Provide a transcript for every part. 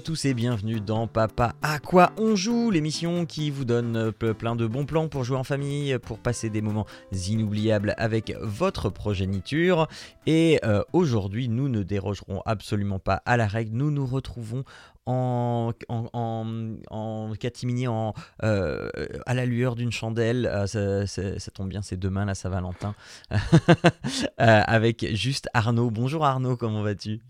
Tous et bienvenue dans Papa à quoi on joue, l'émission qui vous donne euh, ple- plein de bons plans pour jouer en famille, pour passer des moments inoubliables avec votre progéniture. Et euh, aujourd'hui, nous ne dérogerons absolument pas à la règle, nous nous retrouvons en, en, catimini, euh, à la lueur d'une chandelle, euh, ça, tombe bien, c'est demain la Saint-Valentin, avec juste Arnaud. Bonjour Arnaud, comment vas-tu?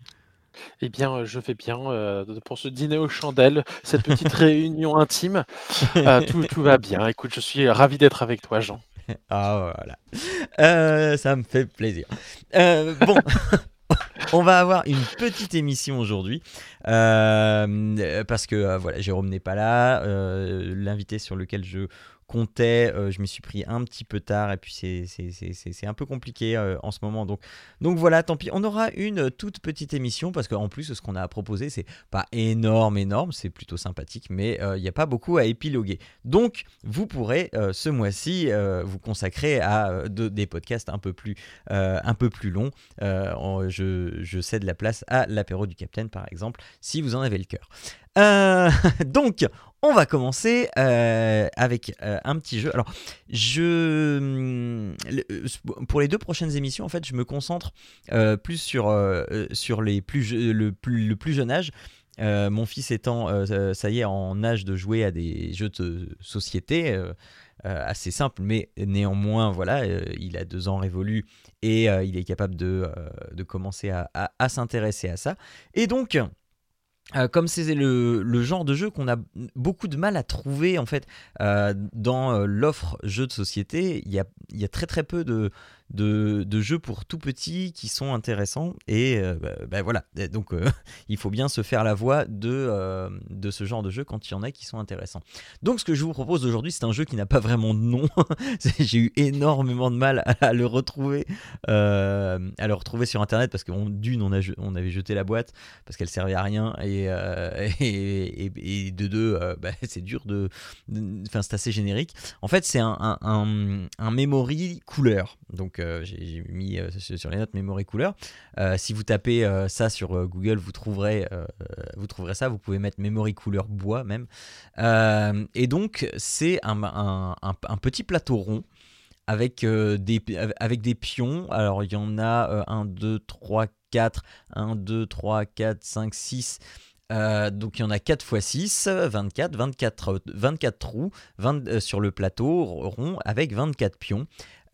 Eh bien, euh, je vais bien euh, pour ce dîner aux chandelles, cette petite réunion intime. euh, tout, tout va bien. Écoute, je suis ravi d'être avec toi, Jean. Ah voilà. Euh, ça me fait plaisir. Bon, on va avoir une petite émission aujourd'hui parce que voilà, Jérôme n'est pas là. L'invité sur lequel je comptais, euh, je m'y suis pris un petit peu tard et puis c'est- un peu compliqué euh, en ce moment. Donc, donc voilà, tant pis. On aura une toute petite émission parce qu'en plus, ce qu'on a proposé, c'est pas énorme, énorme, c'est plutôt sympathique, mais euh, il n'y a pas beaucoup à épiloguer. Donc, vous pourrez euh, ce mois-ci euh, vous consacrer à euh, de- des podcasts un peu plus, euh, un peu plus longs. Euh, je, je cède la place à l'apéro du Capitaine, par exemple, si vous en avez le cœur. Euh, donc, on va commencer euh, avec euh, un petit jeu. Alors, je, le- euh, pour les deux prochaines émissions, en fait, je me concentre plus sur, sur les plus, le, plus, jeune âge. Mon fils étant, ça y est, en âge de jouer à des jeux de société assez simples, mais néanmoins, voilà, il a deux ans révolus et il est capable de, de commencer à- à s'intéresser à ça. Et donc, euh, comme c'est le, genre de jeu qu'on a beaucoup de mal à trouver en fait euh, dans euh, l'offre jeux de société, il y a très très peu de, de, jeux pour tout petits qui sont intéressants. Et euh, bah, bah, voilà. Donc euh, il faut bien se faire la voix de, euh, de ce genre de jeu quand il y en a qui sont intéressants. Donc ce que je vous propose aujourd'hui c'est un jeu qui n'a pas vraiment de nom, j'ai eu énormément de mal à, le retrouver à le retrouver sur internet parce que d'une on, avait jeté la boîte parce qu'elle servait à rien et, et, et- de deux bah, c'est dur de de- enfin c'est assez générique. En fait c'est un, un, un, un memory couleur. Donc euh, j'ai mis euh, sur les notes memory couleur Euh, si vous tapez euh, ça sur euh, Google vous trouverez euh, vous trouverez ça vous pouvez mettre memory couleur bois même Euh, et donc c'est un, un, un- un petit plateau rond avec, euh, des, avec des pions. Alors, il y en a 1, 2, 3, 4. 1, 2, 3, 4, 5, 6. Donc, il y en a 4 x 6, 24, 24, euh, 24 trous 20, euh, sur le plateau rond avec 24 pions.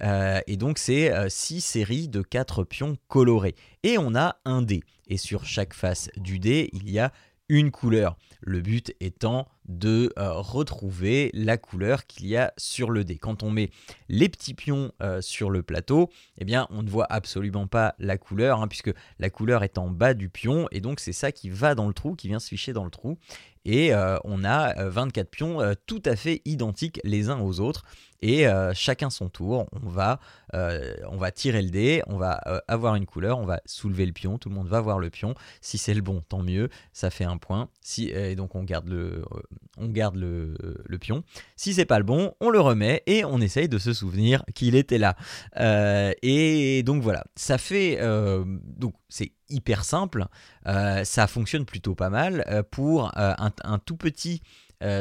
Euh, et donc, c'est 6 séries de 4 pions colorés. Et on a un dé. Et sur chaque face du dé, il y a une couleur. Le but étant de euh, retrouver la couleur qu'il y a sur le dé. Quand on met les petits pions euh, sur le plateau, eh bien, on ne voit absolument pas la couleur, hein, puisque la couleur est en bas du pion, et donc c'est ça qui va dans le trou, qui vient se ficher dans le trou. Et euh, on a euh, 24 pions euh, tout à fait identiques les uns aux autres. Et euh, chacun son tour, on va, euh, on va tirer le dé, on va euh, avoir une couleur, on va soulever le pion, tout le monde va voir le pion. Si c'est le bon, tant mieux, ça fait un point. Si, et donc on garde le, euh, on garde le, le pion. Si c'est pas le bon, on le remet et on essaye de se souvenir qu'il était là. Euh, et donc voilà, ça fait euh, donc c'est hyper simple, euh, ça fonctionne plutôt pas mal euh, pour euh, un, tout petit.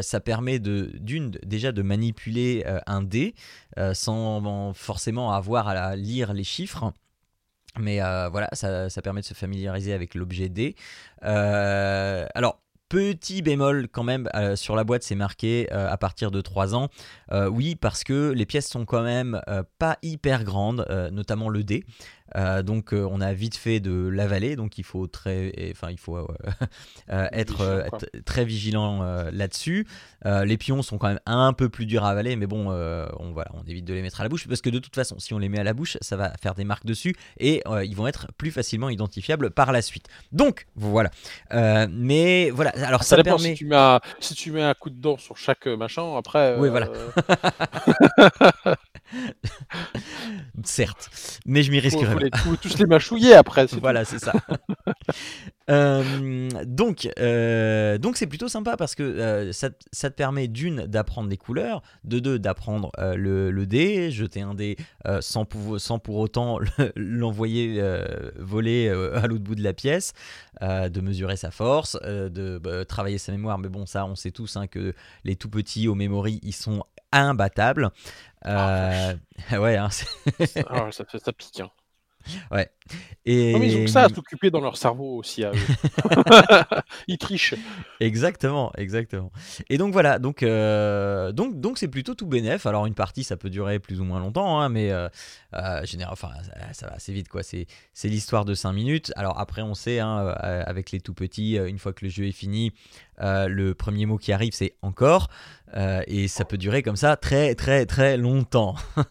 ça permet de déjà de manipuler un dé sans forcément avoir à lire les chiffres. Mais voilà, ça, permet de se familiariser avec l'objet dé. Euh, alors, Petit bémol quand même, sur la boîte c'est marqué à partir de 3 ans. Oui, parce que les pièces sont quand même pas hyper grandes, notamment le dé. Euh, donc euh, on a vite fait de l'avaler, donc il faut très, enfin il faut euh, être, très vigilant là-dessus. Les pions sont quand même un peu plus durs à avaler, mais bon, on voilà, on évite de les mettre à la bouche parce que de toute façon, si on les met à la bouche, ça va faire des marques dessus et ils vont être plus facilement identifiables par la suite. Donc voilà. Mais voilà, alors Ça, ça, dépend permet. si tu, mets un, si tu mets un coup de dent sur chaque machin, après. Oui, voilà. Certes, mais je m'y risquerai les, tous, tous les mâchouiller après. Voilà, c'est ça. Euh, donc, euh, donc c'est plutôt sympa parce que euh, ça, te- ça te permet d'une d'apprendre des couleurs, de deux d'apprendre le, le dé, jeter un dé sans, pouvo- sans pour autant le- l'envoyer voler à l'autre bout de la pièce, de mesurer sa force, de bah, travailler sa mémoire. Mais bon, ça, on sait tous hein, que les tout petits au memory, ils sont imbattables. Euh, ouais, hein, Ah, ça, fait- ça pique. hein. Et Non, mais ils ont que ça à s'occuper dans leur cerveau aussi. À eux. ils trichent. Exactement, exactement. Et donc voilà, donc euh, donc donc c'est plutôt tout bénef. Alors une partie ça peut durer plus ou moins longtemps, hein, mais euh, euh, général, enfin ça, ça va assez vite quoi. C'est c'est l'histoire de 5 minutes. Alors après on sait hein, euh, avec les tout petits, euh, une fois que le jeu est fini, euh, le premier mot qui arrive c'est encore, Euh, et ça peut durer comme ça très très très longtemps.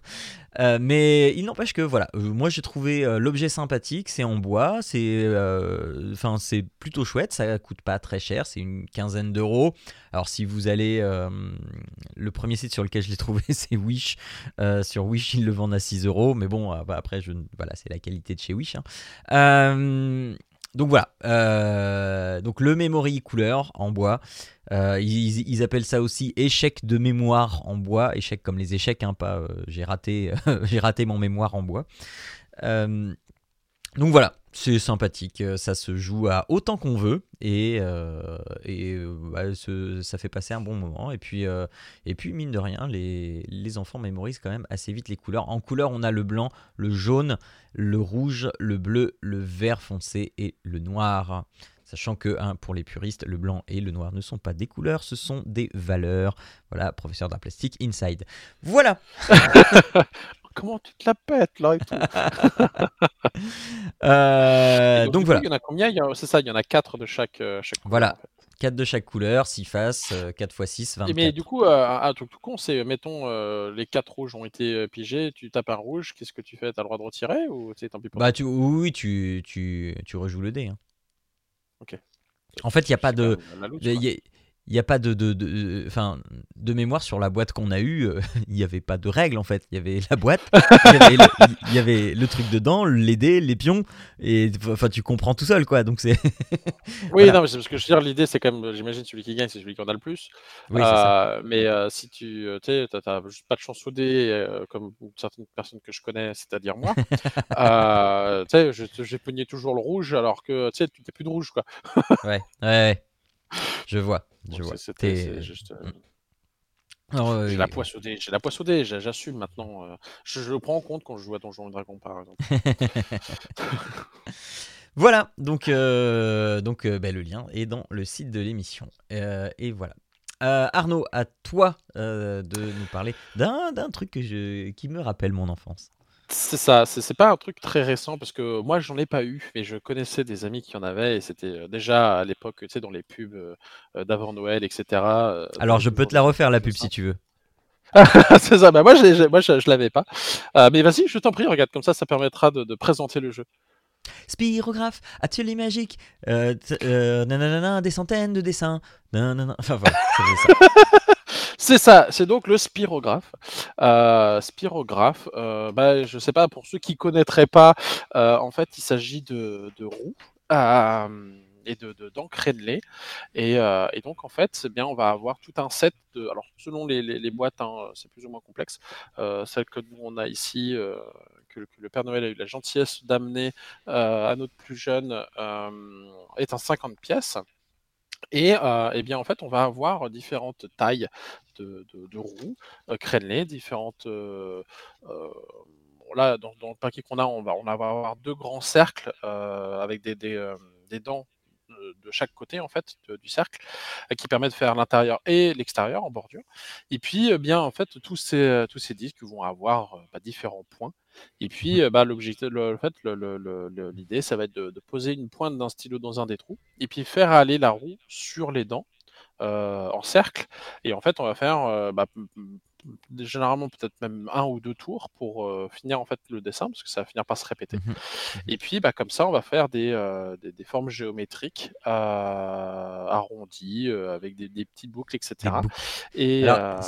Euh, mais il n'empêche que voilà, moi j'ai trouvé l'objet sympathique, c'est en bois, c'est enfin c'est plutôt chouette, ça coûte pas très cher, c'est une quinzaine d'euros. Alors si vous allez, le premier site sur lequel je l'ai trouvé c'est Wish, sur Wish ils le vendent à 6 euros, mais bon bah, après voilà c'est la qualité de chez Wish. hein. Donc voilà, euh, le memory couleur en bois. Euh, ils, appellent ça aussi échec de mémoire en bois, échec comme les échecs, hein, pas euh, j'ai raté, j'ai raté mon mémoire en bois. Donc voilà, c'est sympathique, euh, ça se joue à autant qu'on veut et, euh, euh, bah, ça fait passer un bon moment. Et puis, et puis mine de rien, les, les enfants mémorisent quand même assez vite les couleurs. En couleur, on a le blanc, le jaune, le rouge, le bleu, le vert foncé et le noir. Sachant que hein, pour les puristes, le blanc et le noir ne sont pas des couleurs, ce sont des valeurs. Voilà, professeur d'art plastique inside. Voilà. Comment tu te la pètes là et tout. Euh, Et donc, coup, voilà. Il y en a combien? C'est ça, il y en a 4 de chaque, euh, chaque couleur, Voilà. en fait. 4 de chaque couleur, 6 faces, euh, 4 x 6, Et 24. mais du coup, euh, un truc tout con, c'est mettons euh, les 4 rouges ont été euh, pigés, tu tapes un rouge, qu'est-ce que tu fais? T'as le droit de retirer ou c'est tant pis pour Bah tu, oui, tu, tu, tu rejoues le dé. hein. Ok. En fait, il n'y a pas de... Il y a- il n'y a pas de, de, de, enfin, de mémoire sur la boîte qu'on a eue. euh, Il n'y avait pas de règles en fait. Il y avait la boîte, il y avait le, il y avait le truc dedans, les dés, les pions, et enfin tu comprends tout seul quoi. Donc c'est Oui, voilà. non, mais c'est parce que je veux dire, l'idée, c'est quand même, j'imagine, celui qui gagne, c'est celui qui en a le plus. oui c'est ça. Euh, mais euh, si tu juste pas de chance au dé, euh, comme certaines personnes que je connais, c'est-à-dire moi, j'ai pogné toujours le rouge, alors que tu n'as plus de rouge, quoi. Ouais, ouais. Je vois, je vois. c'était- c'est juste, euh, Alors, euh, J'ai la poisse au dé, j'ai la poisse j'assume maintenant. euh, je, je le prends en compte quand je joue à Donjons et Dragons, par exemple. Voilà, donc, euh, donc euh, bah, le lien est dans le site de l'émission. Euh, et voilà. Euh, Arnaud, à toi euh, de nous parler d'un d'un truc que je, qui me rappelle mon enfance. C'est ça, c'est pas un truc très récent parce que moi j'en ai pas eu, mais je connaissais des amis qui en avaient et c'était euh, déjà à l'époque, tu sais, dans les pubs euh, euh, d'avant Noël, etc. euh, Alors, je peux te la refaire la pub si tu veux. c'est ça, bah moi, je, je l'avais pas. Euh, mais vas-y, je t'en prie, regarde, comme ça, ça permettra de, de présenter le jeu. Spirographe, atelier magique, euh, euh, nananana, des centaines de dessins. nanana. Enfin voilà. C'est ça, c'est donc le spirographe. Euh, spirographe, euh, bah, je sais pas, pour ceux qui connaîtraient pas, euh, en fait, il s'agit de, de roues et de de- d'encre de Et, et donc, en fait, bien, on va avoir tout un set de. Alors, selon les, les- boîtes, hein, c'est plus ou moins complexe. Celle que nous, on a ici, que, le Père Noël a eu la gentillesse d'amener euh, à notre plus jeune, euh, est un 50 pièces. Et, euh, eh bien, en fait, on va avoir différentes tailles de, roues crénelées, différentes. là, dans, le paquet qu'on a, on va, on va avoir deux grands cercles avec des, des, dents de chaque côté en fait du cercle qui permet de faire l'intérieur et l'extérieur en bordure et puis bien en fait tous ces tous ces disques vont avoir bah, différents points et puis euh, bah, l'objectif le, fait l'idée ça va être de, de poser une pointe d'un stylo dans un des trous et puis faire aller la roue sur les dents euh, en cercle et en fait on va faire euh, bah, généralement peut-être même un ou deux tours pour euh, finir en fait le dessin parce que ça va finir par se répéter Mhm. et puis bah, comme ça on va faire des, euh, des, des formes géométriques euh, arrondies avec des, des petites boucles etc Des boucles. et Alors,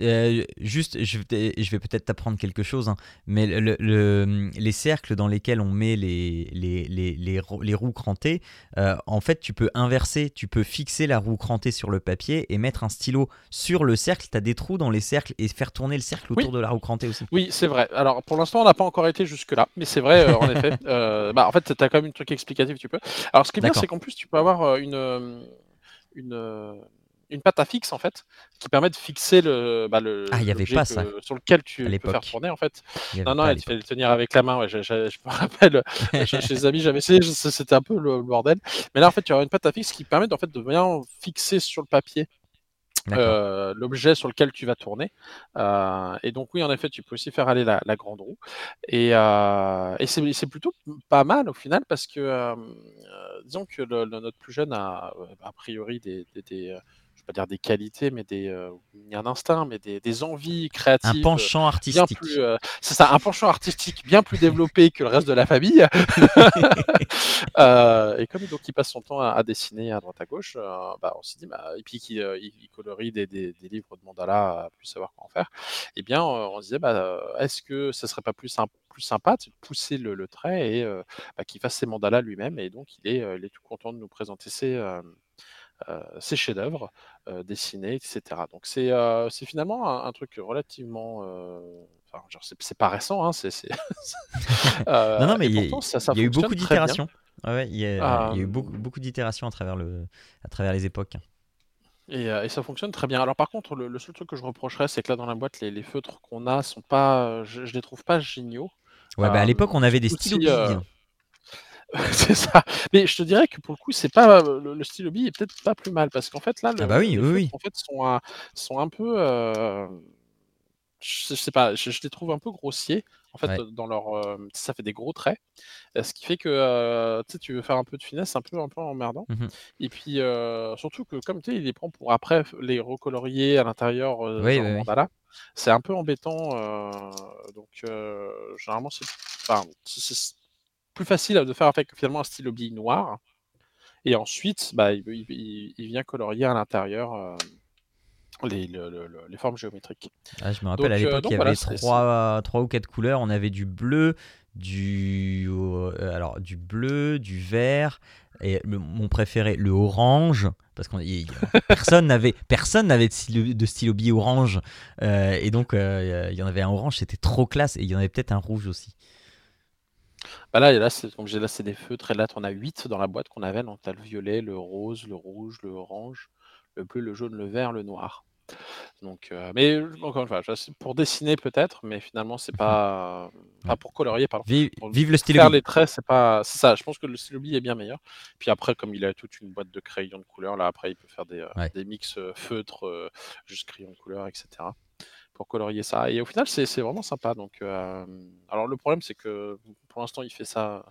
euh, juste, je, vais- je vais peut-être t'apprendre quelque chose, hein, mais le- le- les cercles dans lesquels on met les, les, les, les, rou- les roues crantées, euh, en fait, tu peux inverser, tu peux fixer la roue crantée sur le papier et mettre un stylo sur le cercle. Tu as des trous dans les cercles et faire tourner le cercle autour Oui. de la roue crantée aussi. Oui, c'est vrai. Alors, pour l'instant, on n'a pas encore été jusque-là, mais c'est vrai, euh, en effet. Bah, en fait, tu as quand même un truc explicatif, tu peux. Alors, ce qui est bien, c'est qu'en plus, tu peux avoir une, une, une pâte à fixe, en fait, qui permet de fixer le. Bah, le Ah, il y avait pas que- ça sur lequel à tu peux faire tourner, en fait. Non, non, il fallait le tenir avec la main. Ouais, je, je- je me rappelle, chez les amis, j'avais essayé, c'était un peu le, le bordel. Mais là, en fait, tu as une pâte à fixe qui permet en fait, de bien fixer sur le papier euh, l'objet sur lequel tu vas tourner. Euh, et donc oui, en effet, tu peux aussi faire aller la, la grande roue. Et, euh, et c'est plutôt pas mal au final parce que euh, disons que le- le- notre plus jeune a a priori des, pas dire des qualités, mais des euh, il y a un instinct, mais des, des envies créatives. Un euh, penchant artistique. plus, euh, c'est ça, un penchant artistique bien plus développé que le reste de la famille. Euh, et comme donc il passe son temps à, à dessiner à droite à gauche, euh, bah, on s'est dit, bah, et puis qu'il il- il colorie des, des- des livres de mandala plus savoir quoi en faire, eh bien on se disait, bah, est-ce que ce serait pas plus, symp- plus sympa de pousser le, le trait et bah, qu'il fasse ses mandalas lui-même Et donc il est, il est tout content de nous présenter ses, ses chefs-d'œuvre euh, dessinés, etc. Donc c'est euh, c'est finalement un, un truc relativement. euh, Enfin, c'est pas récent, hein, c'est. Euh, Non, non, mais il y a- pourtant, ça, ça Il y a eu beaucoup d'itérations. Ouais, ouais, il y a, il y a eu Euh, beaucoup, beaucoup d'itérations à travers le, à travers les époques. Et, euh, et ça fonctionne très bien. Alors par contre, le, le seul truc que je reprocherais, c'est que là dans la boîte, les, les feutres qu'on a sont pas, euh, je, je les trouve pas géniaux. Ouais, bah à Euh, l'époque, on avait des stylos billes, euh. c'est ça. Mais je te dirais que pour le coup, c'est pas le, le stylo bille est peut-être pas plus mal parce qu'en fait là, le, Ah bah oui, les oui, feutres, oui. en fait sont un, sont un peu, euh, je, je sais pas, je, je les trouve un peu grossiers. En fait, Ouais. euh, dans leur, euh, ça fait des gros traits, Euh, ce qui fait que euh, tu veux faire un peu de finesse, un peu un peu emmerdant. Mhm. Et puis euh, surtout que comme tu sais, il les prend pour après les recolorier à l'intérieur, euh, Oui, oui, mandala. C'est un peu embêtant, euh, donc euh, généralement c'est, enfin, c'est- c'est plus facile de faire avec finalement un stylo bille noir. Et ensuite, bah, il, il- il- il vient colorier à l'intérieur euh, les, le- le- le- les formes géométriques. Ah, je me rappelle à Donc, euh, l'époque, il y voilà, avait trois, trois ou quatre couleurs. On avait du bleu, du, euh, alors, du bleu, du vert, et le- mon préféré, le orange. Parce que personne n'avait personne n'avait de stylo, de stylo orange. Euh, et donc, il y en avait un orange, c'était trop classe. Et il y en avait peut-être un rouge aussi. Bah là, et là, c'est, donc j'ai là, c'est des feutres. Et là, on a 8 dans la boîte qu'on avait. Donc, tu as le violet, le rose, le rouge, le orange, le bleu, le jaune, le vert, le noir. Donc, euh, mais euh, encore une fois, c'est pour dessiner peut-être, mais finalement, c'est pas. Enfin, Ouais. pour colorier, pardon. Vive, Pour vive le stylo faire bille. les traits, c'est pas. C'est ça, je pense que le stylo bille est bien meilleur. Puis après, comme il a toute une boîte de crayons de couleur, là, après, il peut faire des, euh, Ouais. des mix feutres, juste crayons de couleur, etc. Pour colorier ça. Et au final, c'est c'est vraiment sympa. Donc, euh, alors, le problème, c'est que pour l'instant, il fait ça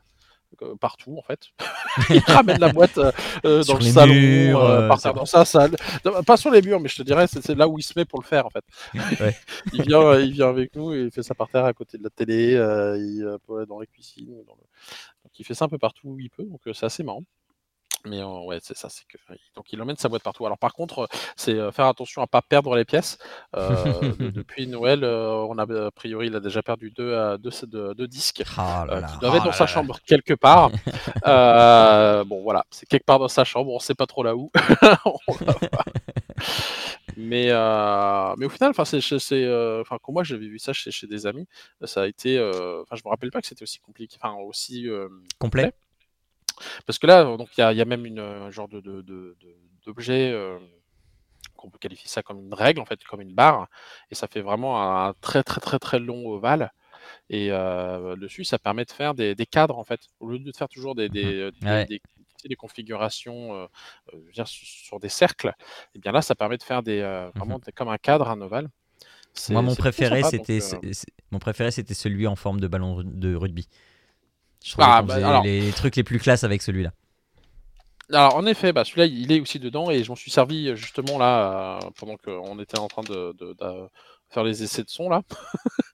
euh, partout en fait. il ramène la boîte euh, dans le salon, murs, euh, par terre, dans sa salle. Non, Pas sur les murs, mais je te dirais, c'est là où il se met pour le faire en fait. Ouais. il, vient, il vient avec nous et il fait ça par terre à côté de la télé, euh, il, dans les cuisines. Dans le... Donc il fait ça un peu partout où il peut, donc c'est assez marrant. Mais euh, ouais, c'est ça, c'est que donc il emmène sa boîte partout. Alors par contre, euh, c'est euh, faire attention à pas perdre les pièces. Euh, de- depuis Noël, euh, on a a priori, il a déjà perdu deux, euh, deux, deux- deux disques Ah là euh, là, qui doivent être ah dans là sa chambre quelque part. Euh, bon, voilà, c'est quelque part dans sa chambre, on sait pas trop là où. On va voir. mais, euh, mais au final, enfin, c'est, c'est- euh, moi j'avais vu ça chez, chez des amis, ça a été, euh, enfin, je me rappelle pas que c'était aussi compliqué, enfin, aussi euh, Complet. Parce que là, donc il y a, il y a même une un genre de, d'objet euh, qu'on peut qualifier ça comme une règle en fait, comme une barre, et ça fait vraiment un très très très très long ovale. Et euh, dessus, ça permet de faire des, des cadres en fait, au lieu de faire toujours des, des, des- Ouais. des- tu sais, des configurations euh, euh, sur des cercles. Et bien là, ça permet de faire des euh, vraiment des- comme un cadre, un ovale. Moi, mon préféré, c'était euh, mon préféré, c'était celui en forme de ballon de rugby. Je Ah, bah, alors- les trucs les plus classes avec celui-là. Alors en effet, bah, celui-là il est aussi dedans et je m'en suis servi euh, justement là euh, pendant qu'on était en train de, de- de faire les essais de son là.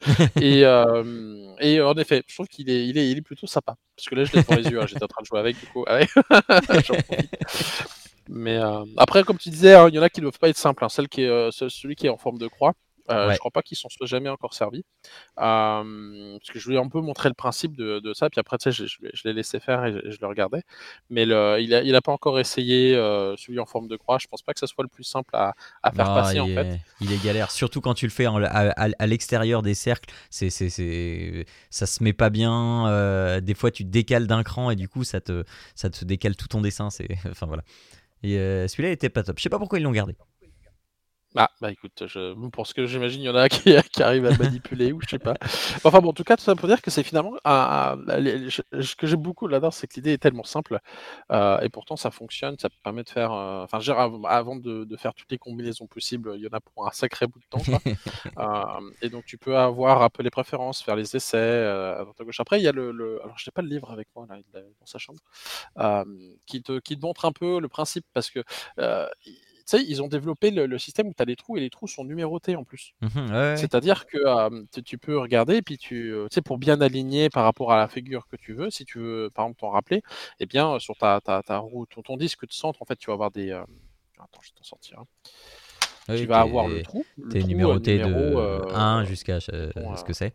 et, euh, et en effet, je trouve qu'il est, il est, il est plutôt sympa parce que là je l'ai devant les yeux, hein, j'étais en train de jouer avec du coup. Ah ouais. Mais euh, après, comme tu disais, hein, il y en a qui ne doivent pas être simples. hein. Celle qui est, euh, ce- celui qui est en forme de croix, Euh, Ouais. Je crois pas qu'ils s'en soient jamais encore servis. Euh, parce que je ai un peu montré le principe de, de ça, puis après, tu sais, je, je l'ai- je l'ai laissé faire et je, je le regardais. Mais le, il a, il a pas encore essayé euh, celui en forme de croix. Je pense pas que ça soit le plus simple à, à faire Ah, passer il, fait. est, il est galère, surtout quand tu le fais en- à, à- à l'extérieur des cercles. C'est, c'est, c'est, ça se met pas bien. euh, des fois, tu te décales d'un cran et du coup, ça te, ça te décale tout ton dessin. C'est, enfin voilà. Et celui-là était pas top. Je sais pas pourquoi ils l'ont gardé. Ah, bah écoute, je, pour ce que j'imagine, il y en a qui, qui arrivent à le manipuler ou je sais pas. Enfin bon, en tout cas, tout ça pour dire que c'est finalement un- un- les- je- ce que j'aime beaucoup là-dedans, c'est que l'idée est tellement simple euh, et pourtant ça fonctionne, ça permet de faire. euh, Enfin, je veux dire, av- avant de, de faire toutes les combinaisons possibles, il y en a pour un sacré bout de temps. quoi. Euh, et donc tu peux avoir un peu les préférences, faire les essais euh, à droite à gauche. Après, il y a le, le- alors je n'ai pas le livre avec moi là, dans sa chambre, euh, qui te qui te montre un peu le principe parce que euh, sais, ils ont développé le, le système où tu as des trous et les trous sont numérotés en plus. Ouais, ouais. C'est-à-dire que euh, tu, peux regarder, et puis tu euh, tu sais, pour bien aligner par rapport à la figure que tu veux, si tu veux par exemple t'en rappeler, eh bien euh, sur ta, ta, ta roue, ton, ton disque de centre, en fait, tu vas avoir des. euh, Attends, je vais t'en sortir. Oui, tu vas avoir le trou. T'es euh, numéroté de numéro, euh, 1 jusqu'à bon, ce que c'est.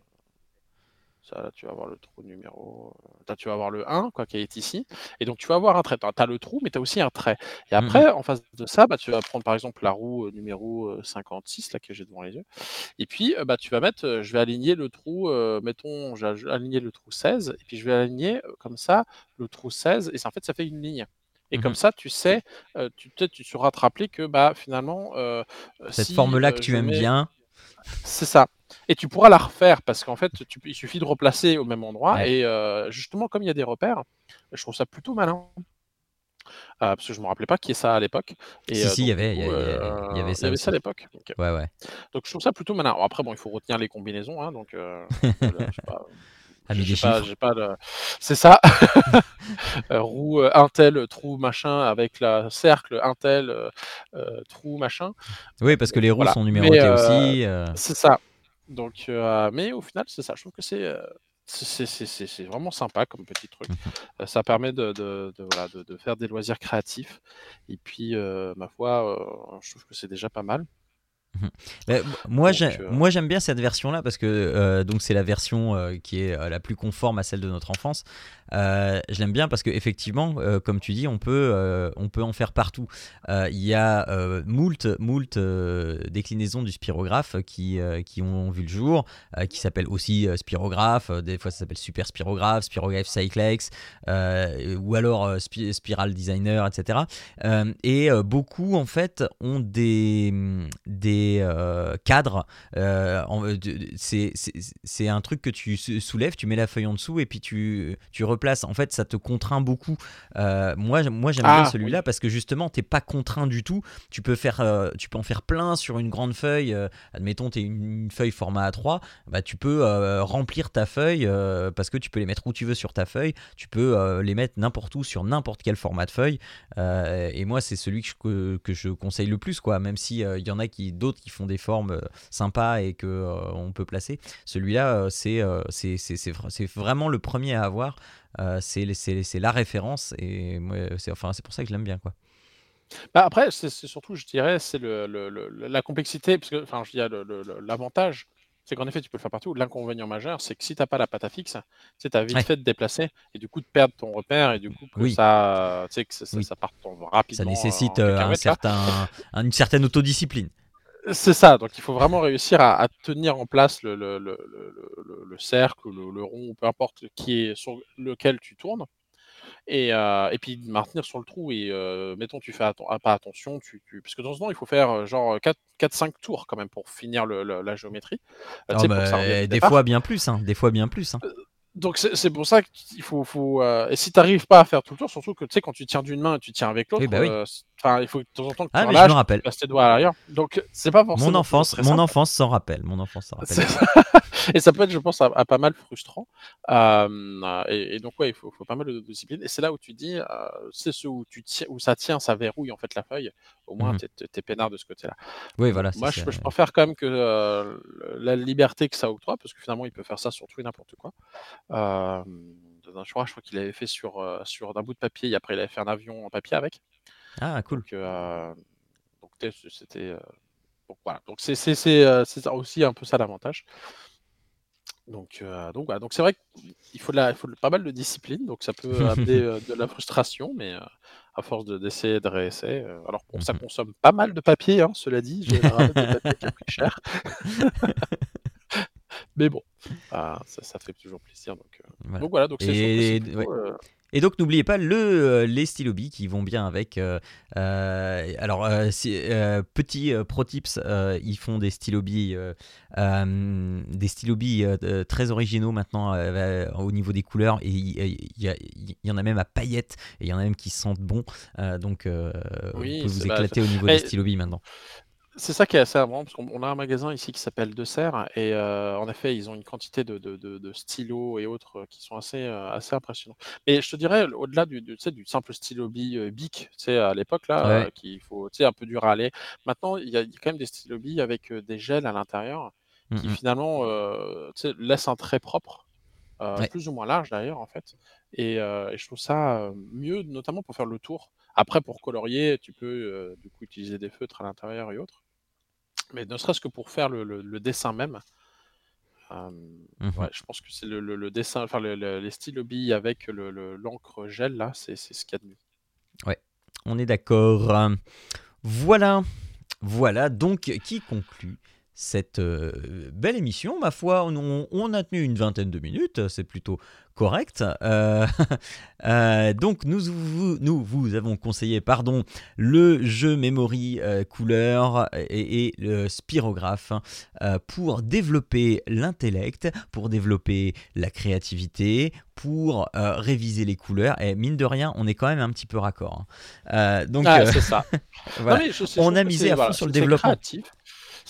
Ça, tu vas avoir le trou numéro. euh, là, tu vas avoir le 1, quoi, qui est ici. Et donc, tu vas avoir un trait. Tu as le trou, mais tu as aussi un trait. Et Mhm. après, en face de ça, bah, tu vas prendre par exemple la roue euh, numéro euh, 56, là, que j'ai devant les yeux. Et puis, euh, bah, tu vas mettre. euh, je vais aligner le trou. euh, mettons, j'ai j'ai aligné le trou 16. Et puis, je vais aligner euh, comme ça le trou 16. Et ça, en fait, ça fait une ligne. Et Mhm. comme ça, tu sais, euh, tu, peut-être tu sauras te rappeler que bah, finalement. euh, Cette si, forme-là euh, que tu je aimes mets- bien. c'est ça. Et tu pourras la refaire parce qu'en fait, tu- il suffit de replacer au même endroit. Ouais. Et euh, justement, comme il y a des repères, je trouve ça plutôt malin. Euh, parce que je me rappelais pas qu'il y ait ça à l'époque. Et, Si, euh, si, il y avait- y y avait- euh, il y avait ça à l'époque. Ok. Ouais, ouais. Donc je trouve ça plutôt malin. Après, bon, il faut retenir les combinaisons. Hein, donc, euh, j'ai pas- pas le- C'est ça. Euh, roue euh, un tel, trou machin avec la cercle, un tel, euh, euh, trou machin. Oui, parce que les roues Voilà. sont numérotées euh, aussi. euh, C'est ça. Donc, euh, mais au final, c'est ça. Je trouve que c'est euh, c'est- c'est c'est- c'est vraiment sympa comme petit truc. Mhm. Euh, ça permet de, de, de, voilà, de, de faire des loisirs créatifs. Et puis, ma foi, je trouve que c'est déjà pas mal. Bah, m- moi, Donc, j'ai- euh, moi, j'aime bien cette version-là parce que euh, donc c'est la version euh, qui est la plus conforme à celle de notre enfance. Je l'aime bien parce que effectivement, comme tu dis, on peut, on peut en faire partout. Il y a moult, moult déclinaisons du spirographe qui, qui ont vu le jour, qui s'appellent aussi spirographe. Des fois, ça s'appelle super spirographe, spirographe cyclex, ou alors spi- spiral designer, etc. Et beaucoup en fait ont des, des euh, cadres. euh, c'est- un truc que tu sou- soulèves, tu mets la feuille en dessous et puis tu, tu replaces. En fait, ça te contraint beaucoup. Euh, moi, j'aime- moi j'aime bien Ah, celui-là parce que justement, t'es pas contraint du tout. Tu peux, faire, euh, tu peux en faire plein sur une grande feuille. euh, admettons, tu es une, une feuille format A3. Bah, tu peux euh, remplir ta feuille euh, parce que tu peux les mettre où tu veux sur ta feuille. Tu peux euh, les mettre n'importe où sur n'importe quel format de feuille. Euh, et moi, c'est celui que je, que, je conseille le plus, quoi. Même si il y en a qui d'autres qui font des formes euh, sympas et que euh, on peut placer. Celui-là, euh, c'est c'est c'est c'est vra- c'est vraiment le premier à avoir. C'est la référence et c'est enfin pour ça que je l'aime bien, quoi. Bah, après, c'est surtout, je dirais, c'est le, le- le- la complexité. Parce que, enfin, je dis, l'avantage, c'est qu'en effet, tu peux le faire partout. L'inconvénient majeur, c'est que si tu n'as pas la pâte à fixe, tu as vite Ouais. fait de déplacer et du coup de perdre ton repère et du coup que Oui. ça, tu sais, que ça, ça, Oui. ça part en- rapidement. Ça nécessite un certain un- une certaine autodiscipline. C'est ça, donc il faut vraiment réussir à, à tenir en place le, le, le, le- le- le cercle, le, le rond, peu importe qui est sur lequel tu tournes. Et, euh, et puis de maintenir sur le trou. Et euh, mettons, tu fais atten- ah, pas attention, tu, tu- parce que dans ce temps, il faut faire euh, genre 4-5 tours quand même pour finir la géométrie. Euh, pour que ça au des départ. fois bien plus, hein, des fois bien plus. hein. Donc c'est pour ça qu'il faut. faut euh, et si tu n'arrives pas à faire tout le tour, surtout que tu sais, quand tu tiens d'une main et tu tiens avec l'autre, Oui, bah oui. euh, il faut que de temps en temps que Ah tu mais je me relâches, rappelle. tu passes tes doigts à l'arrière. Donc c'est pas forcément. Mon enfance, mon enfance s'en rappelle. Mon enfance s'en rappelle. Et ça peut être, je pense, à, à pas mal frustrant. Euh, et, et donc, ouais, il faut, faut pas mal de discipline. Et c'est là où tu dis, euh, c'est ce où, tu tiens, où ça tient, ça verrouille en fait la feuille. Au moins, Mhm. t'es peinard de ce côté-là. Oui, voilà. Moi, je, préfère quand même que euh, la liberté que ça octroie, parce que finalement, il peut faire ça sur tout et n'importe quoi. Je crois, je crois qu'il avait fait sur, sur d'un bout de papier, et après, il avait fait un avion en papier avec. Ah cool. Donc, c'était. donc voilà. Donc c'est aussi un peu ça l'avantage. Donc euh, donc voilà. Donc c'est vrai qu'il faut de la, il faut pas mal de discipline. Donc ça peut amener euh, de la frustration, mais euh, à force de d'essayer de réessayer. euh, alors bon, ça Mhm. consomme pas mal de papier, hein, cela dit. J'ai du papier qui a pris cher. mais bon, ah, ça, ça fait toujours plaisir. Donc, Voilà. donc voilà. Donc c'est Et- donc n'oubliez pas le, euh, les stylobies qui vont bien avec. euh, euh, alors petit pro tips, ils font des stylobies, euh, euh, des stylobies euh, euh, très originaux maintenant au niveau des couleurs et il y, en a même à paillettes et il y en a même qui sentent bon. Donc Oui, vous pouvez vous éclater au niveau mais- des stylobies maintenant. C'est ça qui est assez amusant, parce qu'on on a un magasin ici qui s'appelle De Serre, et euh, en effet, ils ont une quantité de, de- de- de stylos et autres euh, qui sont assez, euh, assez impressionnants. Et je te dirais, au-delà du, du, simple stylo bi, Bic, à l'époque, là, Ouais. qu'il faut, un peu dur à aller. Maintenant, il y, a il y a quand même des stylos bi avec des gels à l'intérieur qui Mhm. finalement laissent un trait propre, Ouais. plus ou moins large d'ailleurs, en fait. Et, et je trouve ça mieux, notamment pour faire le tour. Après, pour colorier, tu peux euh, du coup utiliser des feutres à l'intérieur et autres. Mais ne serait-ce que pour faire le, le- le dessin même, euh, ouais, je pense que c'est le, dessin, enfin le- le- les stylos billes avec le- le- l'encre gel là, c'est ce qu'il y a de mieux. On est d'accord. Voilà, voilà donc qui conclut cette euh, belle émission. Ma foi, on, on a tenu une vingtaine de minutes, c'est plutôt correct. Euh, euh, donc nous vous, nous vous avons conseillé, pardon, le jeu Memory couleur et, et le spirographe pour développer l'intellect, pour développer la créativité, pour réviser les couleurs. Et mine de rien, on est quand même un petit peu raccord. hein. Donc Ah, c'est ça. voilà. Non, mais je- je On a misé à fond voilà, sur le développement. créatif.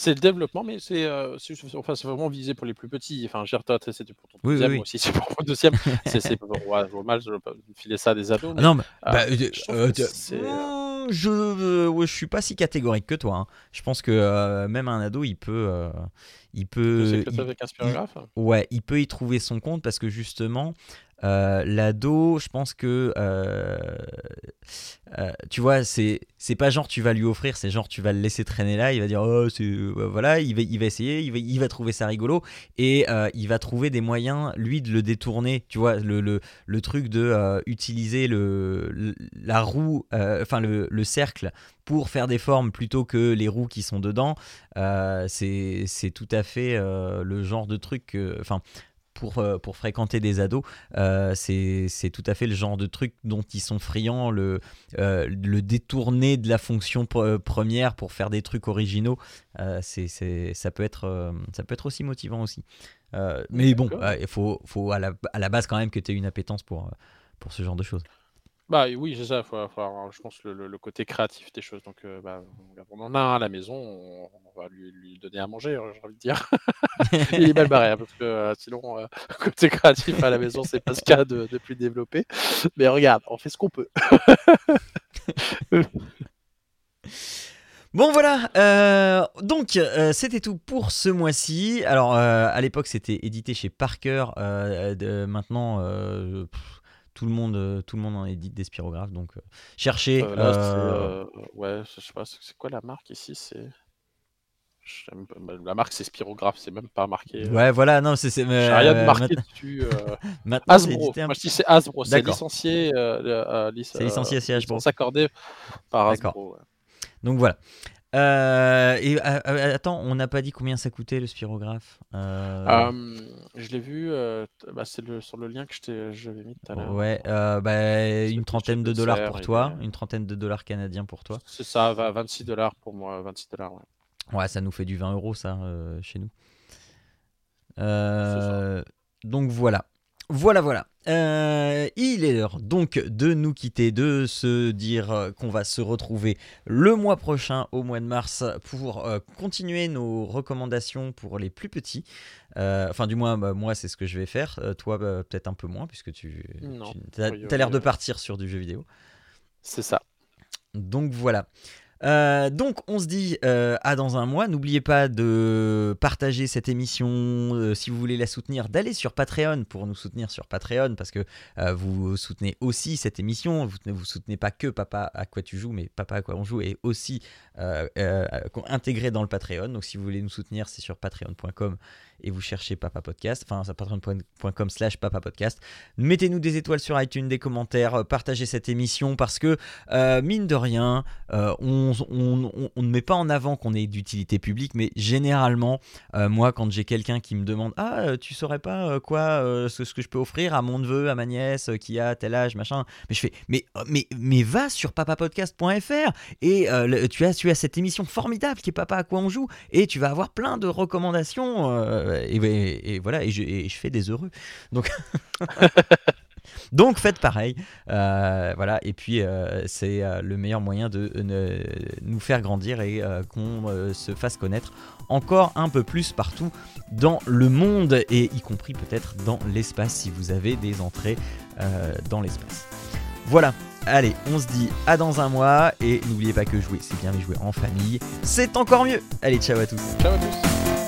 C'est le développement, mais c'est euh, enfin, vraiment visé pour les plus petits. Enfin, toi, c'était pour ton Oui, deuxième, oui. moi aussi c'est pour mon deuxième. C'est pas ouais, je vois mal, je veux pas filer ça à des ados. Ah mais, non, mais, euh, bah, je euh, je, euh, ouais, je suis pas si catégorique que toi. hein. Je pense que même un ado, il peut, il peut, il- avec un spirographe. ouais, il peut y trouver son compte parce que justement, euh, l'ado, je pense que, euh, euh, tu vois, c'est, pas genre tu vas lui offrir, c'est genre tu vas le laisser traîner là, il va dire oh euh, voilà, il va, il va essayer, il va, il va trouver ça rigolo et il va trouver des moyens lui de le détourner, tu vois, le, le, le truc de utiliser le, la roue, enfin le, le cercle pour faire des formes plutôt que les roues qui sont dedans, c'est, tout à fait le genre de truc, enfin pour fréquenter des ados, euh, c'est tout à fait le genre de truc dont ils sont friands, le, euh, le détourner de la fonction pre- première pour faire des trucs originaux, euh, c'est ça, peut être, euh, ça peut être aussi motivant aussi. Euh, mais bon, euh, il faut, faut à, la, à la base quand même que tu aies une appétence pour, euh, pour ce genre de choses. Bah oui, c'est ça. Faut, faut avoir, je pense le, côté créatif des choses. Donc, euh, bah, on en a un à la maison. On, va lui, donner à manger. euh, J'ai envie de dire. Il est mal barré hein, parce que euh, sinon, côté créatif à la maison, c'est pas ce cas de, de plus développer. Mais regarde, on fait ce qu'on peut. Bon voilà, donc c'était tout pour ce mois-ci. Alors à l'époque c'était édité chez Parker, de- maintenant tout le monde euh, tout le monde en édite des spirographes, donc euh, cherchez. Euh, là, ouais, je sais pas, c'est quoi la marque ici C'est bah, la marque, c'est Spirographe. C'est même pas marqué. Ouais voilà, non c'est rien de marqué mat- dessus. euh, maintenant c'est Hasbro. un Moi, je dis c'est Hasbro. C'est licencié. euh, euh, lic- C'est licencié Hasbro. licence accordée par. Hasbro. ouais. Donc voilà. Euh, et euh, euh, attends, on n'a pas dit combien ça coûtait le spirographe. Euh, je l'ai vu. bah, c'est le, sur le lien que je t'ai- mis tout à l'heure. ouais, bah, une trentaine de dollars pour toi, une trentaine de dollars canadiens pour toi. C'est ça, va 26 dollars pour moi. 26 dollars. Ouais. Ouais, ça nous fait du 20 euros, ça, chez nous. Donc voilà. Voilà, voilà. Euh, il est l'heure donc de nous quitter, de se dire euh, qu'on va se retrouver le mois prochain, au mois de mars, pour euh, continuer nos recommandations pour les plus petits. Euh, enfin, du moins, bah, moi, c'est ce que je vais faire. Toi, bah, peut-être un peu moins, puisque tu, Non, tu as, l'air de partir sur du jeu vidéo. C'est ça. Donc voilà. Euh, donc on se dit euh, à dans un mois. N'oubliez pas de partager cette émission euh, si vous voulez la soutenir, d'aller sur Patreon pour nous soutenir sur Patreon parce que vous soutenez aussi cette émission. Vous ne vous soutenez pas que Papa à quoi tu joues, mais Papa à quoi on joue est aussi intégré dans le Patreon. Donc si vous voulez nous soutenir, c'est sur patreon.com et vous cherchez Papa Podcast, enfin patreon.com slash Papa Podcast. Mettez-nous des étoiles sur iTunes, des commentaires, euh, partagez cette émission parce que euh, mine de rien, euh, on, ne met pas en avant qu'on est d'utilité publique, mais généralement, moi quand j'ai quelqu'un qui me demande Ah, tu saurais pas quoi, ce, que je peux offrir à mon neveu, à ma nièce qui a tel âge, machin, mais je fais Mais, mais, mais va sur papapodcast.fr et tu, as, tu as cette émission formidable qui est Papa à quoi on joue et tu vas avoir plein de recommandations et, voilà et je, fais des heureux donc donc faites pareil Euh, voilà et puis euh, c'est euh, le meilleur moyen de nous faire grandir et qu'on se fasse connaître encore un peu plus partout dans le monde et y compris peut-être dans l'espace si vous avez des entrées dans l'espace voilà Allez, on se dit à dans un mois et n'oubliez pas que jouer, c'est bien mais jouer en famille, c'est encore mieux. Allez, ciao à tous. Ciao à tous.